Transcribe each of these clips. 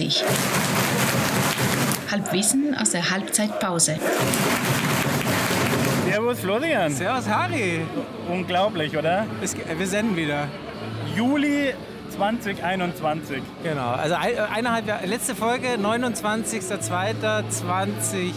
39. Halbwissen aus der Halbzeitpause. Servus Florian. Servus Harry. Unglaublich, oder? Es, wir senden wieder. Juli 2021. Genau, also äh, eineinhalb Jahre, letzte Folge 29.02.2019.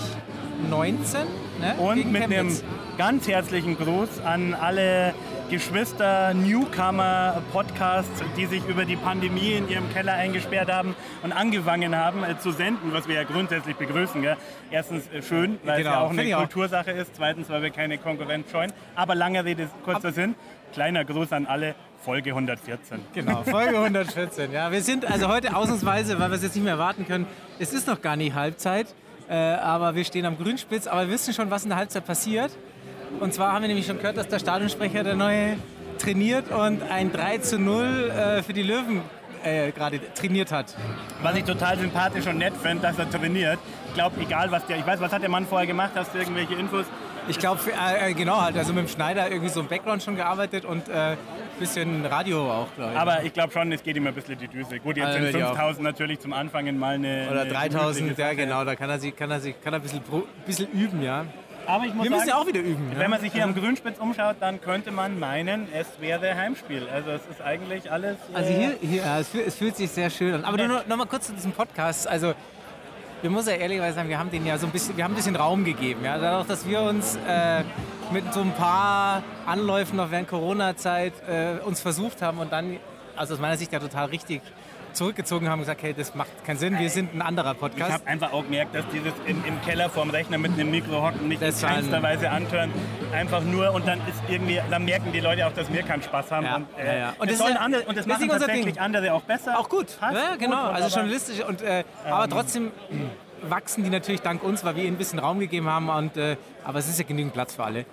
Ne? Und Gegen mit einem Chemnitz. ganz herzlichen Gruß an alle Geschwister, Newcomer, Podcasts, die sich über die Pandemie in ihrem Keller eingesperrt haben und angefangen haben äh, zu senden, was wir ja grundsätzlich begrüßen. Gell? Erstens äh, schön, weil es Genau, ja auch eine ich auch. Kultursache ist. Zweitens, weil wir keine Konkurrenz scheuen. Aber lange Rede, kurzer Sinn. Kleiner Gruß an alle, Folge 114. Genau, Folge 114. Ja, wir sind also heute ausnahmsweise, weil wir es jetzt nicht mehr erwarten können, es ist noch gar nicht Halbzeit, äh, aber wir stehen am Grünspitz, aber wir wissen schon, was in der Halbzeit passiert. Und zwar haben wir nämlich schon gehört, dass der Stadionsprecher der neue trainiert und ein 3 zu 0 äh, für die Löwen äh, gerade trainiert hat. Was ich total sympathisch und nett finde, dass er trainiert. Ich glaube, egal was der, ich weiß, was hat der Mann vorher gemacht, hast du irgendwelche Infos? Ich glaube, äh, äh, genau halt, also mit dem Schneider irgendwie so im Background schon gearbeitet und ein äh, bisschen Radio auch, glaube ich. Aber ich glaube schon, es geht ihm ein bisschen die Düse. Gut, jetzt Also sind würde ich auch. 5000 natürlich zum Anfangen mal eine. Oder eine 3000, gemütliche ja genau, da kann er sich, kann er sich, kann er ein bisschen, bisschen üben, ja. Aber ich muss Wir müssen sagen, ja auch wieder üben. Ja? wenn man sich hier am Grünspitz umschaut, dann könnte man meinen, es wäre Heimspiel. Also es ist eigentlich alles. Also äh, hier, hier ja, es, fühlt, es fühlt sich sehr schön an. Aber nur noch, noch mal kurz zu diesem Podcast. Also wir muss ja ehrlicherweise sagen, wir haben den ja so ein bisschen, wir haben ein bisschen Raum gegeben. Ja? Dadurch, dass wir uns äh, mit so ein paar Anläufen noch während Corona-Zeit äh, uns versucht haben und dann, also aus meiner Sicht ja total richtig zurückgezogen haben und gesagt, hey, das macht keinen Sinn, wir sind ein anderer Ich Podcast. habe einfach auch gemerkt, dass dieses im, im Keller vorm Rechner mit einem Mikro hocken nicht in Das ein- keinster Weise antören. Einfach nur und dann ist irgendwie, dann merken die Leute auch, dass wir keinen Spaß haben. Ja, Und, äh, ja. Und das das, andere, und das machen tatsächlich Ding. andere auch besser. Auch gut. Passt ja, gut, genau. also wunderbar. journalistisch. Und, äh, aber trotzdem wachsen die natürlich dank uns, weil wir ihnen ein bisschen Raum gegeben haben. Und, äh, aber es ist ja genügend Platz für alle.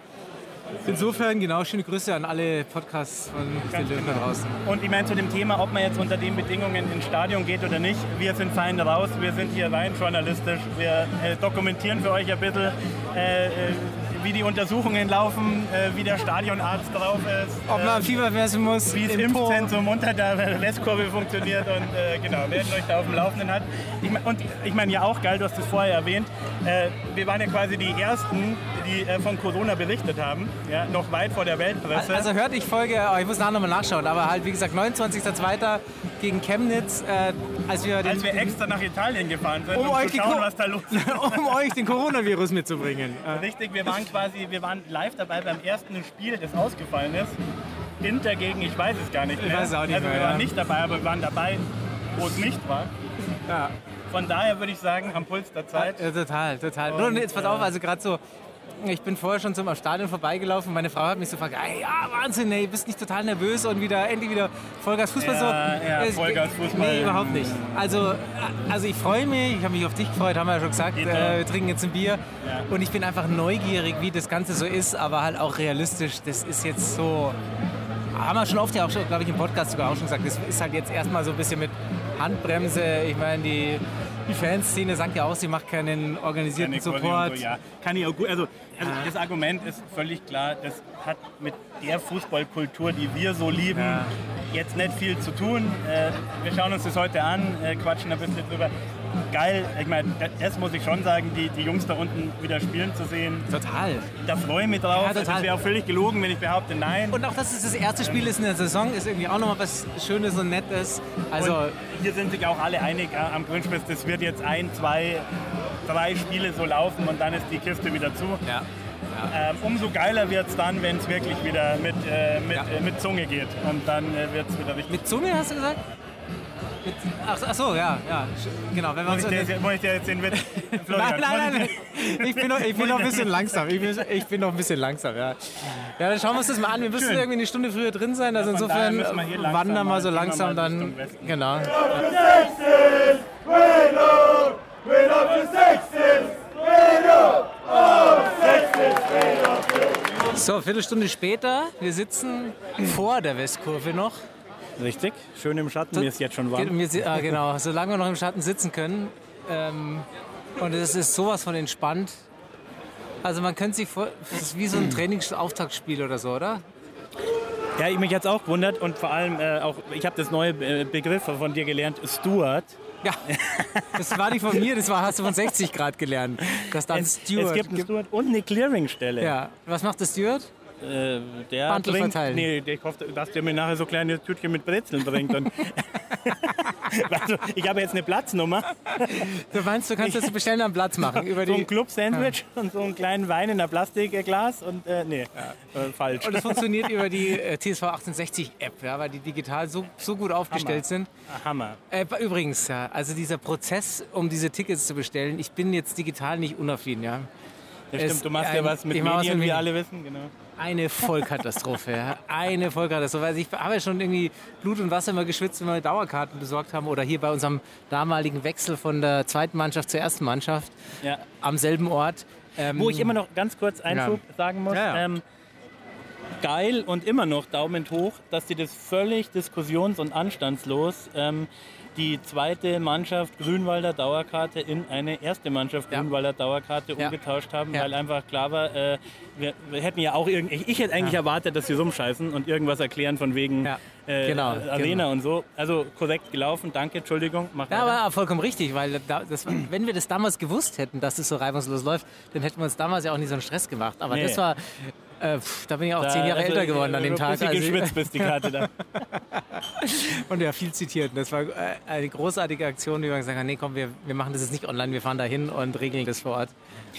Insofern, genau, schöne Grüße an alle Podcasts von den Löwen da draußen. Und ich meine zu dem Thema, ob man jetzt unter den Bedingungen ins Stadion geht oder nicht, wir sind fein raus, wir sind hier rein journalistisch, wir äh, dokumentieren für euch ein bisschen, äh, äh, wie die Untersuchungen laufen, äh, wie der Stadionarzt drauf ist, Ob man äh, Fieber messen muss, wie das. Impfzentrum unter der Westkurve funktioniert und äh, genau, werden euch da auf dem Laufenden halten. Ich mein, und ich meine ja auch geil, du hast es vorher erwähnt, äh, wir waren ja quasi die Ersten, die äh, von Corona berichtet haben, ja, noch weit vor der Weltpresse. Also hört ich Folge, oh, ich muss nachher nochmal nachschauen, aber halt wie gesagt 29.02. gegen Chemnitz, äh, als wir, den, als wir extra nach Italien gefahren sind, um, um, euch zu schauen, was da los ist. um euch den Coronavirus mitzubringen. Äh, Richtig, wir waren quasi, wir waren live dabei beim ersten Spiel, das ausgefallen ist. Inter gegen, ich weiß es gar nicht Ich mehr. weiß es auch nicht also mehr, wir waren ja. nicht dabei, aber wir waren dabei, wo es nicht war. ja. Von daher würde ich sagen, am Puls der Zeit. Ja, total, total. Und, Nur jetzt pass äh, auf, also gerade so, ich bin vorher schon zum Stadion vorbeigelaufen. Meine Frau hat mich so gefragt, ey, ja, Wahnsinn, ey, bist nicht total nervös und wieder endlich wieder Vollgas Fußball so. Ja, ja, Es- Vollgas Fußball. Nee, überhaupt nicht. Also, also ich freue mich, ich habe mich auf dich gefreut, haben wir ja schon gesagt. Äh, wir trinken jetzt ein Bier. Ja. Und ich bin einfach neugierig, wie das Ganze so ist, aber halt auch realistisch. Das ist jetzt so. Haben wir schon oft ja auch, schon, glaube ich, im Podcast sogar auch schon gesagt, das ist halt jetzt erstmal so ein bisschen mit Handbremse. Ich meine, die, die Fanszene sagt ja auch, sie macht keinen organisierten Keine Support. So, ja. Kann ich auch gut. Also, also das Argument ist völlig klar, das hat mit der Fußballkultur, die wir so lieben, Ja. jetzt nicht viel zu tun. Äh, wir schauen uns das heute an, äh, quatschen ein bisschen drüber. Geil, ich meine, das, das muss ich schon sagen, die, die Jungs da unten wieder spielen zu sehen, Total. da freue ich mich drauf. Ja, total. Es wäre auch völlig gelogen, wenn ich behaupte, nein. Und auch, dass es das erste Spiel ist in der Saison, ist irgendwie auch nochmal was Schönes und Nettes. Also, Und hier sind sich auch alle einig am Grünspitz, das wird jetzt ein, zwei, drei Spiele so laufen und dann ist die Kiste wieder zu. ja. Ähm, umso geiler wird es dann, wenn es wirklich wieder mit, äh, mit, Ja. äh, mit Zunge geht. Und dann äh, wird es wieder richtig. Mit Zunge hast du gesagt? Mit, ach, ach so, ja, ja. Genau, wenn wir Muss uns. ich, dir, jetzt- muss ich dir jetzt den Witz. Nein, nein, nein, ich nein. Ich bin noch, ich bin noch ein bisschen langsam. Ich bin, ich bin noch ein bisschen langsam, ja. Ja, dann schauen wir uns das mal an. Wir müssen Schön. irgendwie eine Stunde früher drin sein. Also daher insofern wir langsam wandern wir mal- so langsam mal dann. Richtung Westen. Genau. So, Viertelstunde später. Wir sitzen vor der Westkurve noch. Richtig, schön im Schatten. Mir ist jetzt schon warm. Si- ah, genau, solange wir noch im Schatten sitzen können. Ähm, und es ist sowas von entspannt. Also man könnte sich vor, es ist wie so ein Trainingsauftaktspiel oder so, oder? Ja, ich mich jetzt auch gewundert und vor allem äh, auch, ich habe das neue äh, Begriff von dir gelernt, Steward. Ja, das war nicht von mir, das war, hast du von 60 Grad gelernt. Das dann Es, Steward. es gibt einen Steward und eine Clearingstelle. ja, was macht der Steward? Äh, der Bandel bringt, verteilen. Nee, der hofft, dass der mir nachher so kleine Tütchen mit Brezeln bringt. Und also, ich habe jetzt eine Platznummer, Du meinst, du kannst das bestellen am Platz machen über so ein Club-Sandwich und so einen kleinen Wein in einem Plastikglas und äh, nee, äh, falsch. Und es funktioniert über die äh, TSV 1860 App, ja, weil die digital so, so gut aufgestellt sind. Hammer. Äh, übrigens, ja, also dieser Prozess, um diese Tickets zu bestellen, ich bin jetzt digital nicht unaffin, ja. Es- stimmt, du machst ja ein- was mit mach was Medien, mit wie Medien. alle wissen. Genau. Eine Vollkatastrophe, ja. Eine Vollkatastrophe. Also ich habe ja schon irgendwie Blut und Wasser immer geschwitzt, wenn wir Dauerkarten besorgt haben oder hier bei unserem damaligen Wechsel von der zweiten Mannschaft zur ersten Mannschaft Ja. am selben Ort. Ähm, Wo ich immer noch ganz kurz Einschub sagen muss. Ja, ja. Ähm, geil und immer noch Daumen hoch, dass sie das völlig diskussions- und anstandslos ähm, die zweite Mannschaft Grünwalder Dauerkarte in eine erste Mannschaft Ja. Grünwalder Dauerkarte Ja. umgetauscht haben, Ja. weil einfach klar war, äh, wir, wir hätten ja auch irgendwie, ich, hätte eigentlich erwartet, dass sie rumscheißen und irgendwas erklären von wegen Ja. äh, Genau, Arena genau. und so. Also korrekt gelaufen, danke, Entschuldigung, mach Ja, weiter. aber vollkommen richtig, weil da, das, wenn wir das damals gewusst hätten, dass es so reibungslos läuft, dann hätten wir uns damals ja auch nie so einen Stress gemacht. Aber Nee. das war, äh, pff, da bin ich auch Da- zehn Jahre also, älter geworden an dem Tag. bisschen Also, geschwitzt bis die Karte da. und ja, viel zitiert. Das war äh, eine großartige Aktion, wie wir gesagt haben, nee, komm, wir, wir machen das jetzt nicht online, wir fahren da hin und regeln das vor Ort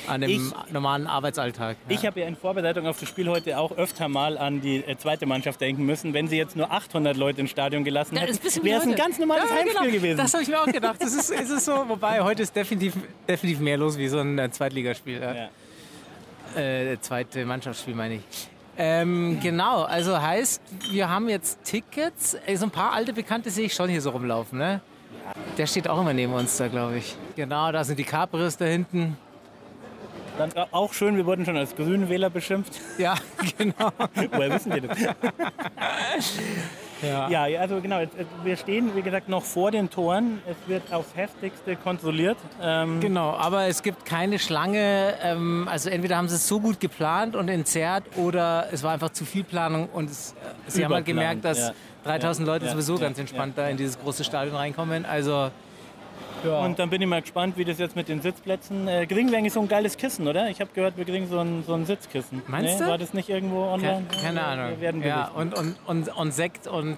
an dem Ich- normalen Arbeitsalltag. Ja. Ich habe ja in Vorbereitung auf das Spiel heute auch öfter mal an die äh, zweite Mannschaft denken müssen. Wenn sie jetzt nur 800 Leute ins Stadion gelassen hätten, wäre es ein ganz normales Ja, Heimspiel genau. gewesen. Das habe ich mir auch gedacht. Das ist, ist es so, wobei heute ist definitiv, definitiv mehr los wie so ein äh, Zweitligaspiel. Ja. Äh, zweite Mannschaftsspiel meine ich. Ähm, genau, also heißt, wir haben jetzt Tickets. Ey, so ein paar alte Bekannte sehe ich schon hier so rumlaufen, ne? Der steht auch immer neben uns da, glaube ich. Genau, da sind die Capris da hinten. Dann äh, auch schön, wir wurden schon als Grünenwähler beschimpft. Ja, genau. Woher wissen die das? Ja. Ja, also genau, wir stehen, wie gesagt, noch vor den Toren. Es wird aufs Heftigste kontrolliert. Ähm, Genau, aber es gibt keine Schlange. Ähm, also entweder haben sie es so gut geplant und entzerrt oder es war einfach zu viel Planung und es, sie haben halt gemerkt, dass ja. 3000 Ja, Leute sowieso ganz entspannt da in dieses große Stadion reinkommen. Also Und dann bin ich mal gespannt, wie das jetzt mit den Sitzplätzen. Äh, kriegen wir eigentlich so ein geiles Kissen, oder? Ich habe gehört, wir kriegen so ein, so ein Sitzkissen. Meinst Nee, du? War das nicht irgendwo online? Ke- Keine Ahnung. Wir werden ja, und, und, und, und Sekt und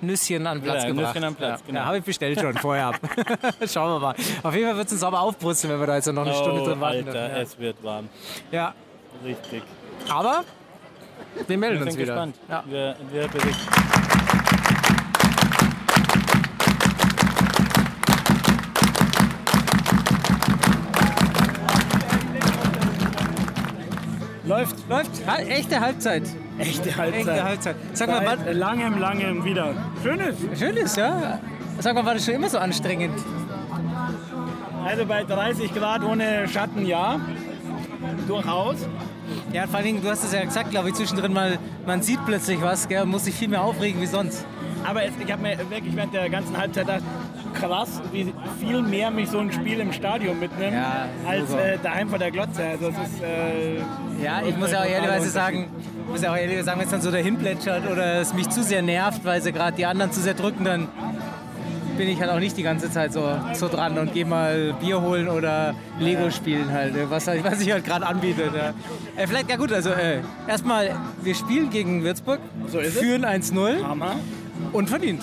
Nüsschen an Platz Ja, gebracht. Nüsschen an Platz, ja. genau. Ja, habe ich bestellt schon vorher ab. Schauen wir mal. Auf jeden Fall wird es uns sauber aufbrutzeln, wenn wir da jetzt noch eine Stunde oh, drin warten. Alter, dürfen. es wird warm. ja. Richtig. ja, aber wir melden Wir uns wieder. gespannt. Ja. Wir, wir berichten. Läuft. Läuft. Echte Halbzeit. Echte Halbzeit. Echte Halbzeit. Sag mal, Seit langem, langem wieder. Schönes. schön ist, ja. Sag mal, war das schon immer so anstrengend? Also bei 30 Grad ohne Schatten, ja. Durchaus. Ja, vor allen Dingen, du hast es ja gesagt, glaube ich, zwischendrin mal, man sieht plötzlich was, gell, und muss sich viel mehr aufregen wie sonst. Aber es, ich habe mir wirklich während der ganzen Halbzeit gedacht, krass, wie viel mehr mich so ein Spiel im Stadion mitnimmt, Ja, als äh, daheim vor der Glotze. Also es ist, äh, Ja, ich muss ja auch ehrlicherweise sagen, ich muss ja auch ehrlich sagen, wenn es dann so dahin plätschert oder es mich zu sehr nervt, weil sie gerade die anderen zu sehr drücken, dann bin ich halt auch nicht die ganze Zeit so, so dran und gehe mal Bier holen oder Lego spielen halt, was, halt- was sich halt gerade anbietet. Ja. Äh, vielleicht, ja gut, also äh, erstmal, wir spielen gegen Würzburg, So führen 1-0 Hammer. und verdient.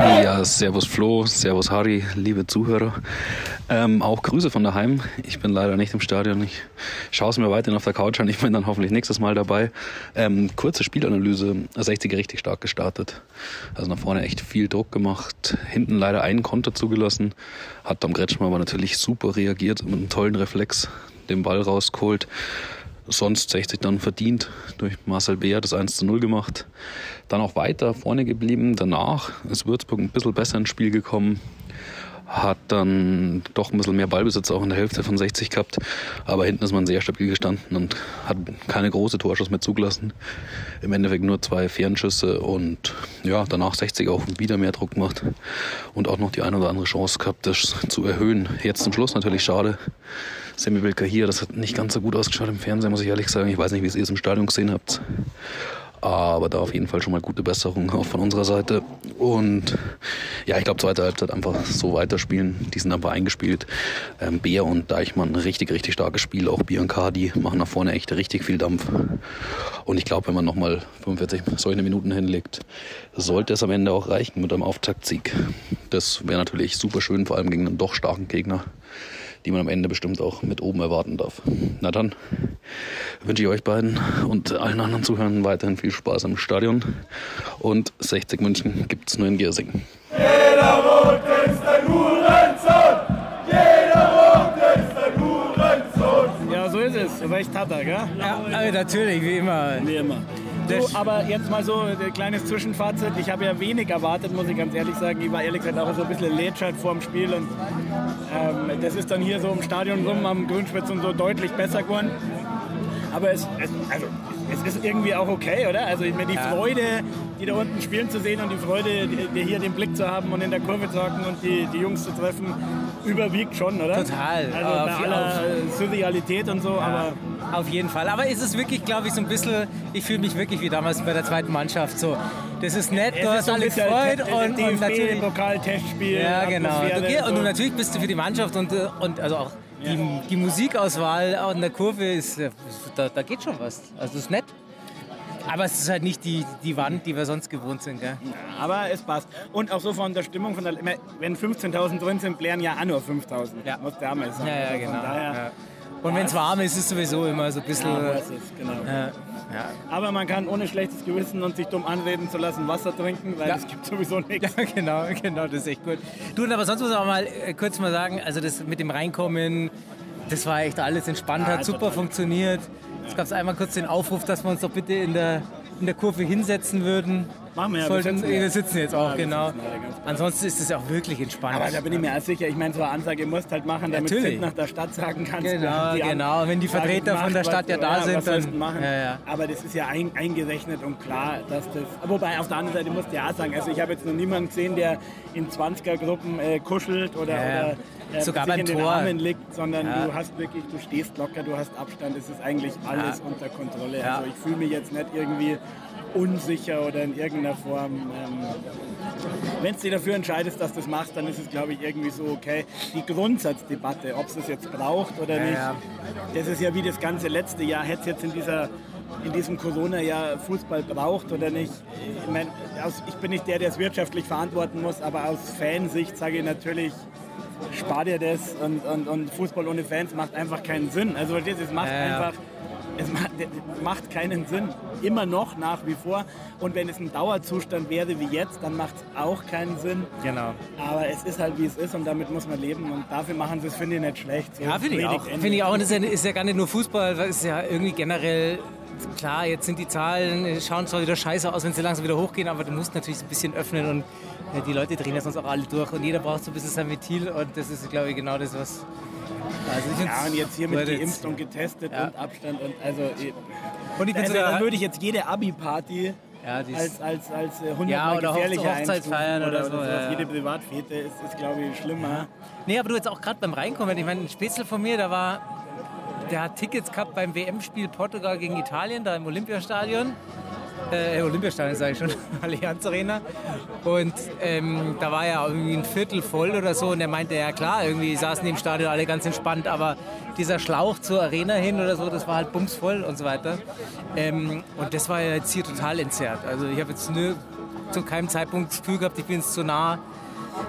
Ja, Servus Flo, Servus Harry, liebe Zuhörer. Ähm, auch Grüße von daheim. Ich bin leider nicht im Stadion. Ich schaue es mir weiterhin auf der Couch an. Ich bin dann hoffentlich nächstes Mal dabei. Ähm, kurze Spielanalyse. 60er richtig stark gestartet. Also nach vorne echt viel Druck gemacht. Hinten leider einen Konter zugelassen. Hat Tom Kretschmer aber natürlich super reagiert mit einem tollen Reflex den Ball rausgeholt. Sonst 60 dann verdient durch Marcel Beer das 1 zu 0 gemacht. Dann auch weiter vorne geblieben. Danach ist Würzburg ein bisschen besser ins Spiel gekommen. hat dann doch ein bisschen mehr Ballbesitz auch in der Hälfte von 60 gehabt. Aber hinten ist man sehr stabil gestanden und hat keine große Torschuss mehr zugelassen. Im Endeffekt nur zwei Fernschüsse und ja, danach 60 auch wieder mehr Druck gemacht und auch noch die eine oder andere Chance gehabt, das zu erhöhen. Jetzt zum Schluss natürlich schade. Semi Wilker hier, das hat nicht ganz so gut ausgeschaut im Fernsehen, muss ich ehrlich sagen. Ich weiß nicht, wie es ihr es im Stadion gesehen habt. Aber da auf jeden Fall schon mal gute Besserung auch von unserer Seite. Und ja, ich glaube, zweite Halbzeit einfach so weiterspielen. Die sind einfach eingespielt. Ähm, Bär und Deichmann, richtig, richtig starkes Spiel. Auch Bianca, die machen nach vorne echt richtig viel Dampf. Und ich glaube, wenn man nochmal 45 solche Minuten hinlegt, sollte es am Ende auch reichen mit einem Auftaktsieg. Das wäre natürlich super schön, vor allem gegen einen doch starken Gegner die man am Ende bestimmt auch mit oben erwarten darf. Na dann wünsche ich euch beiden und allen anderen Zuhörern weiterhin viel Spaß im Stadion. Und 60 München gibt es nur in Giersing. Jeder Mond ist ein Hurensohn! Jeder Mond ist ein Hurensohn! Ja, so ist es. Recht hat er, gell? Ja, aber natürlich, wie immer. Wie immer. Du, aber jetzt mal so ein kleines Zwischenfazit. Ich habe ja wenig erwartet, muss ich ganz ehrlich sagen. Ich war ehrlich gesagt auch so ein bisschen lätschert vor dem Spiel. Und ähm, das ist dann hier so im Stadion rum am Grünspitz und so deutlich besser geworden. Aber es, es, also, es ist irgendwie auch okay, oder? Also ich meine, die Freude, die da unten spielen zu sehen und die Freude, die, die hier den Blick zu haben und in der Kurve zu hocken und die, die Jungs zu treffen, überwiegt schon, oder? Total. Also Auf- bei aller Surrealität und so, aber Auf jeden Fall. Aber es ist wirklich, glaube ich, so ein bisschen, ich fühle mich wirklich wie damals bei der zweiten Mannschaft. So, das ist nett, es du hast so alle gefreut und, und natürlich. DFB-Pokal-Testspiel. Ja, genau. Du, geh- und du, so. natürlich bist du für die Mannschaft und, äh, und also auch die, die Musikauswahl in der Kurve ist, äh, da, da geht schon was. Also ist nett. Aber es ist halt nicht die, die Wand, die wir sonst gewohnt sind. Gell? Aber es passt. Und auch so von der Stimmung, von der, wenn 15.000 drin sind, blären ja auch nur 5.000. Ja. Muss der einmal sagen. Ja, ja, Also genau. Daher, Ja. Und wenn es warm ist, ist es sowieso immer so ein bisschen. ja, ist es, genau. Ja, ja. Aber man kann ohne schlechtes Gewissen und sich dumm anreden zu lassen Wasser trinken, weil Ja. es gibt sowieso nichts. Ja, genau, genau, das ist echt gut. Du, aber sonst muss ich auch mal äh, kurz mal sagen, also das mit dem Reinkommen, das war echt alles entspannt, Ja, hat super total. funktioniert. Es gab einmal kurz den Aufruf, dass wir uns doch bitte in der, in der Kurve hinsetzen würden. Machen wir ja, wir Sollten, sitzen ja. wir sitzen jetzt auch, Ja, genau. brav. Ansonsten ist es ja auch wirklich entspannt. Aber da bin ich mir auch sicher, ich meine, so eine Ansage musst halt machen, damit Natürlich. du nach der Stadt sagen kannst. Genau, genau. Wenn die Vertreter von der Stadt ja da sind, was sollst dann- machen. Ja, ja. Aber das ist ja ein, eingerechnet und klar, dass das. Wobei auf der anderen Seite musst du ja auch sagen, also ich habe jetzt noch niemanden gesehen, der in 20er-Gruppen äh, kuschelt oder, Ja, ja. oder äh, Sogar sich beim in den Tor. Armen liegt, sondern Ja. du hast wirklich, du stehst locker, du hast Abstand, es ist eigentlich alles Ja. unter Kontrolle. Ja. Also ich fühle mich jetzt nicht irgendwie unsicher oder in irgendeiner Form. Ähm, wenn du dich dafür entscheidest, dass du das machst, dann ist es, glaube ich, irgendwie so okay. Die Grundsatzdebatte, ob es das jetzt braucht oder Ja, nicht, ja. das ist ja wie das ganze letzte Jahr. Hätte es jetzt in, dieser, in diesem Corona-Jahr Fußball braucht oder nicht? Ich, mein, aus, ich bin nicht der, der es wirtschaftlich verantworten muss, aber aus Fansicht sage ich natürlich, spar dir das und, und, und Fußball ohne Fans macht einfach keinen Sinn. Also du, es macht ja. einfach es macht, das macht keinen Sinn. Immer noch nach wie vor. Und wenn es ein Dauerzustand wäre wie jetzt, dann macht es auch keinen Sinn. Genau. Aber es ist halt wie es ist und damit muss man leben. Und dafür machen sie es, finde ich, nicht schlecht. So Ja, finde ich auch. Finde ich auch. Und es ist ja, ist ja gar nicht nur Fußball, das ist ja irgendwie generell. Klar, jetzt sind die Zahlen, schauen zwar wieder scheiße aus, wenn sie langsam wieder hochgehen, aber du musst natürlich ein bisschen öffnen und äh, die Leute drehen ja sonst auch alle durch und jeder braucht so ein bisschen sein Ventil und das ist, glaube ich, genau das, was. Also ich Ja, und jetzt hier mit geimpft und getestet Ja. und Abstand und also. eh, Und ich bin Also, dann würde ich jetzt jede Abi-Party Ja, als, als, als äh, 100 Ja, oder gefährlicher Hochze- Hochzeitsfeiern oder so, sowas. ja, ja. Jede Privatfete ist, ist glaube ich, schlimmer. Nee, aber du jetzt auch gerade beim Reinkommen, ich meine, ein Spätzle von mir, da war, der hat Tickets gehabt beim WM-Spiel Portugal gegen Italien, da im Olympiastadion. Äh, Olympiastadion sage ich schon, Allianz Arena. Und ähm, da war ja irgendwie ein Viertel voll oder so und er meinte, ja klar, irgendwie saßen die im Stadion alle ganz entspannt, aber dieser Schlauch zur Arena hin oder so, das war halt bumsvoll und so weiter. Ähm, und das war ja jetzt hier total entzerrt. Also ich habe jetzt nur zu keinem Zeitpunkt das Gefühl gehabt, ich bin jetzt zu nah,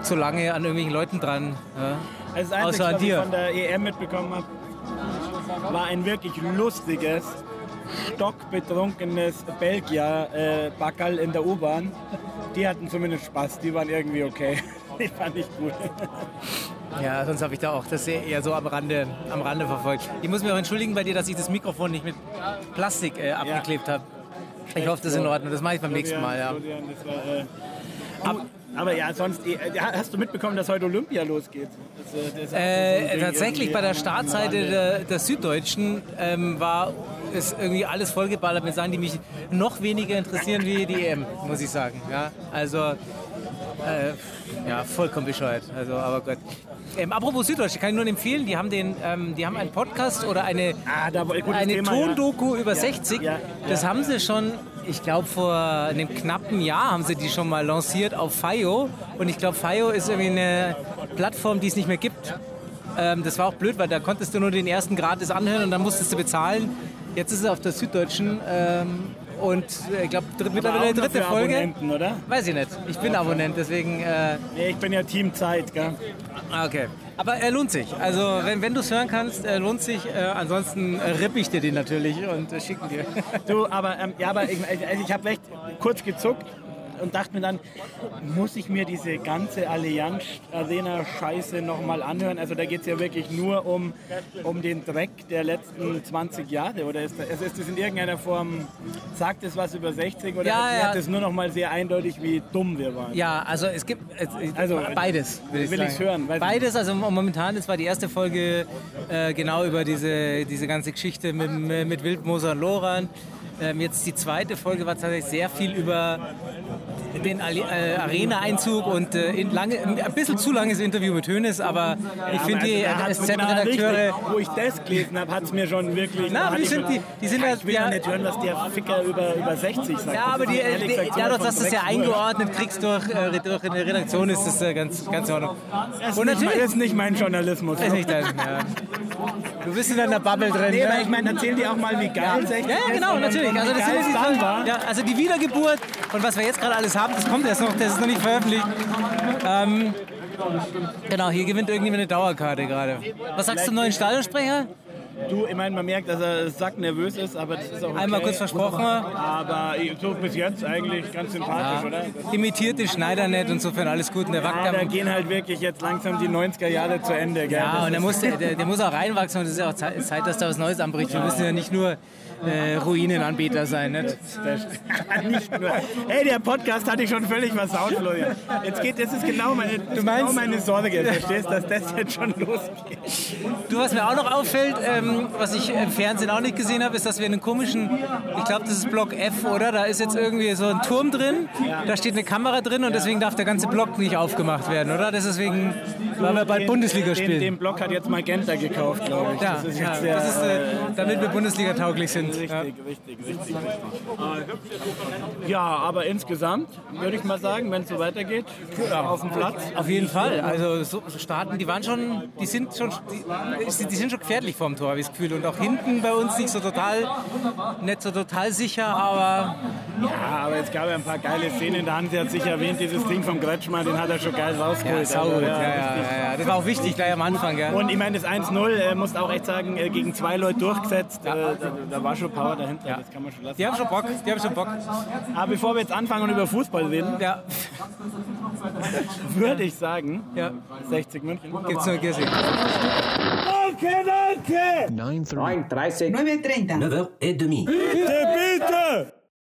zu lange an irgendwelchen Leuten dran. Ja. Also das Einzige, Außer an was ich von der EM mitbekommen habe, war ein wirklich lustiges, stockbetrunkenes Belgier-Backerl in der U-Bahn. Die hatten zumindest Spaß, die waren irgendwie okay. Die fand ich gut. Ja, sonst habe ich da auch das eher so am Rande, am Rande verfolgt. Ich muss mich auch entschuldigen bei dir, dass ich das Mikrofon nicht mit Plastik äh, abgeklebt habe. Ich hoffe, das ist in Ordnung. Das mache ich beim nächsten Mal, ja. War, äh, du, Aber ja, sonst, äh, hast du mitbekommen, dass heute Olympia losgeht? Das, äh, das so Äh, Ding tatsächlich bei der Startseite der, der Süddeutschen ähm, war es irgendwie alles vollgeballert mit Sachen, die mich noch weniger interessieren wie die EM, muss ich sagen. Ja, also äh, ja, vollkommen bescheuert. Also, aber Gott. Ähm, apropos Süddeutsche, kann ich nur empfehlen, die haben, den, ähm, die haben einen Podcast oder eine, Ah, eine Thema, ja. Tondoku über Ja, 60. ja, Das ja. haben sie schon, ich glaube vor einem knappen Jahr haben sie die schon mal lanciert auf FIO. Und ich glaube, FIO ist irgendwie eine Plattform, die es nicht mehr gibt. Ähm, das war auch blöd, weil da konntest du nur den ersten gratis anhören und dann musstest du bezahlen. Jetzt ist es auf der Süddeutschen ähm, und äh, ich glaube mittlerweile die dritte Folge. Abonnenten, oder? Weiß ich nicht. Ich bin Abonnent, deswegen. Äh, Nee, ich bin ja Team Zeit, gell? ah, okay. Aber er lohnt sich. Also wenn, wenn du es hören kannst, er lohnt sich. Äh, ansonsten rippe ich dir den natürlich und äh, schicken dir. Du, aber, ähm, ja, aber ich, also ich habe echt kurz gezuckt und dachte mir dann, muss ich mir diese ganze Allianz Arena Scheiße nochmal anhören? Also da geht es ja wirklich nur um, um den Dreck der letzten 20 Jahre. Oder ist, also ist das in irgendeiner Form, sagt es was über 60 oder Ja, ja. es nur nochmal sehr eindeutig, wie dumm wir waren? Ja, also es gibt äh, Also, beides. Will, ich will sagen. hören, Beides, also momentan, das war die erste Folge äh, genau über diese, diese ganze Geschichte mit, mit Wildmoser und Loran. Ähm, jetzt die zweite Folge war tatsächlich sehr viel über den äh, Arena-Einzug und äh, lange, ein bisschen zu langes Interview mit Hönes, aber ich Aber finde die also SZ-Redakteure Wo ich das gelesen habe, hat es mir schon wirklich. Na, die sind- die- die sind Ja, ja- Ich will ja- ja nicht hören, was der Ficker über, über 60 sagt. Ja, aber ist die, die, gesagt dadurch, dass das ja Dreckswurst. eingeordnet kriegst durch, äh, durch eine Redaktion, ist das äh, ganz, ganz in Ordnung. Das Und ist, natürlich ist nicht mein Journalismus. ist nicht dein, ja. Du bist in deiner Bubble drin. Nee, ne? aber ich meine, erzähl dir auch mal, wie geil 60 Ja, ja, ist genau, natürlich. Also das es dann war. ja, also die Wiedergeburt und was wir jetzt gerade alles haben, das kommt erst noch, das ist noch nicht veröffentlicht. Ähm, genau, hier gewinnt irgendjemand eine Dauerkarte gerade. Was sagst du zum neuen Stadionsprecher? Du, ich meine, man merkt, dass er sacknervös ist, aber das ist auch okay. Einmal kurz versprochen. Aber so bis jetzt eigentlich ganz sympathisch, oder? Imitiert den Schneider nicht, insofern alles gut. Und der Ja, da gehen halt wirklich jetzt langsam die 90er Jahre zu Ende, gell? Ja, Das und der muss, der, der muss auch reinwachsen und es ist ja auch Zeit, Zeit, dass da was Neues anbricht. Wir müssen ja nicht nur äh, Ruinenanbeter sein. Nicht? nicht nur. Hey, der Podcast hatte ich schon völlig versaut, Florian. Jetzt geht, das ist genau meine, ist meinst- genau meine Sorge, verstehst du, dass das jetzt schon losgeht. Du, was mir auch noch auffällt, ähm, was ich im Fernsehen auch nicht gesehen habe, ist, dass wir einen komischen, ich glaube, das ist Block F, oder? Da ist jetzt irgendwie so ein Turm drin, da steht eine Kamera drin und deswegen darf der ganze Block nicht aufgemacht werden, oder? Das ist deswegen, weil wir bald Bundesliga Den, spielen. den Block hat jetzt Magenta gekauft, glaube ich. ja, das ist ja, sehr, das ist, äh, damit wir Bundesliga tauglich sind. Richtig, Ja. richtig, richtig, richtig. Ja, aber insgesamt würde ich mal sagen, wenn es so weitergeht, auf dem Platz. Auf jeden Fall. Also so, starten, die waren schon, die sind schon, die, die sind schon gefährlich vorm Tor, habe ich das Gefühl. Und auch hinten bei uns nicht so total, nicht so total sicher, aber Ja, aber es gab ja ein paar geile Szenen. Der Hansi hat sich erwähnt, dieses Ding vom Gretschmann, den hat er schon geil rausgeholt. ja, sau gut. Also, Ja, ja, ja, ja. Das war auch wichtig gleich am Anfang. Gell? Und ich meine, das 1-0, äh, musst auch echt sagen, äh, gegen zwei Leute durchgesetzt. Äh, da, da war schon Power dahinter, Ja. das kann man schon lassen. Die haben schon Bock, die haben schon Bock. Aber bevor wir jetzt anfangen und über Fußball reden, Ja, würde ich sagen, ja. 60 München. Gibt's nur Gissing. Danke, danke! 9.30. 9.30. 9h30. Bitte, bitte!